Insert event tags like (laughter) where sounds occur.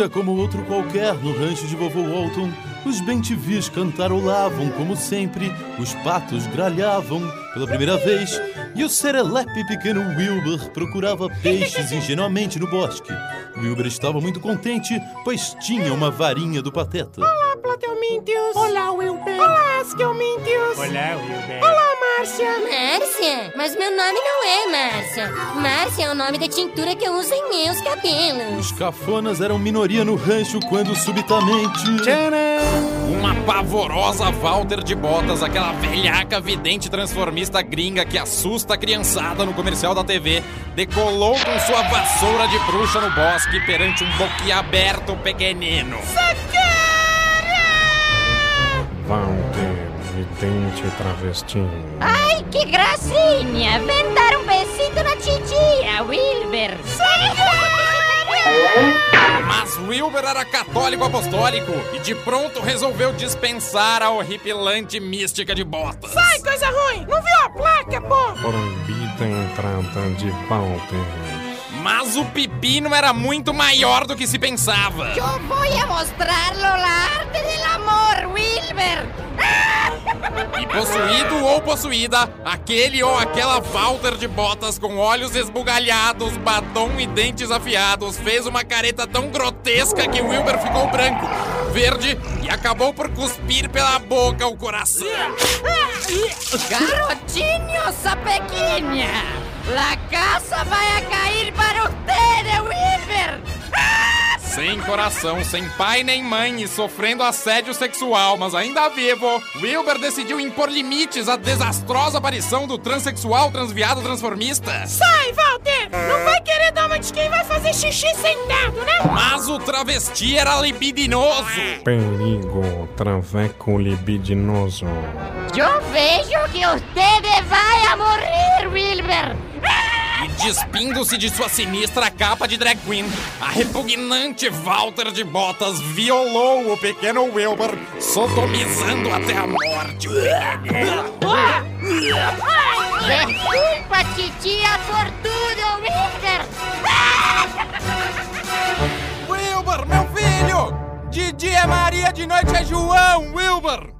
Dia como outro qualquer no rancho de vovô Walton, os bentivis cantarolavam como sempre, os patos gralhavam pela primeira vez e o serelepe pequeno Wilbur procurava peixes (laughs) ingenuamente no bosque. Wilbur estava muito contente, pois tinha uma varinha do pateta. Olá, Plateumintius. Olá, Wilber. Olá, Askelmintius. Olá, Wilber. Olá, Márcia. Márcia? Mas meu nome não é Márcia. Márcia é o nome da tintura que eu uso em meus cabelos. Os cafonas eram minoria no rancho quando subitamente. Tcharam! Uma pavorosa Walter de Botas, aquela velhaca vidente transformista gringa que assusta a criançada no comercial da TV, decolou com sua vassoura de bruxa no bosque perante um boquiaberto pequenino. Walter, vidente travestinho. Ai, que gracinha! Vem dar um besito na titia, Wilber. Mas Wilber era católico apostólico e de pronto resolveu dispensar a horripilante mística de botas. Sai, coisa ruim. Não viu a placa, pô? Proibida a entrada de Walter. Mas o pepino era muito maior do que se pensava. Eu vou mostrar-lo la arte del amor, Wilber. E possuído ou possuída, aquele ou aquela Walter de botas com olhos esbugalhados, batom e dentes afiados fez uma careta tão grotesca que Wilber ficou branco, verde e acabou por cuspir pela boca o coração. Garotinho sapequinha, la casa vai a Sem coração, sem pai nem mãe e sofrendo assédio sexual, mas ainda vivo, Wilber decidiu impor limites à desastrosa aparição do transexual transviado transformista. Sai, Walter. Não vai querer dar uma de quem vai fazer xixi sentado, né? Mas o travesti era libidinoso. Perigo, traveco libidinoso. Eu vejo que usted vai a morrer, Wilber. E despindo-se de sua sinistra capa de drag queen, a repugnante Walter de Botas violou o pequeno Wilbur, sodomizando até a morte. Desculpa, titia, por tudo, Wilber. Wilbur, meu filho! De dia é Maria, de noite é João, Wilbur!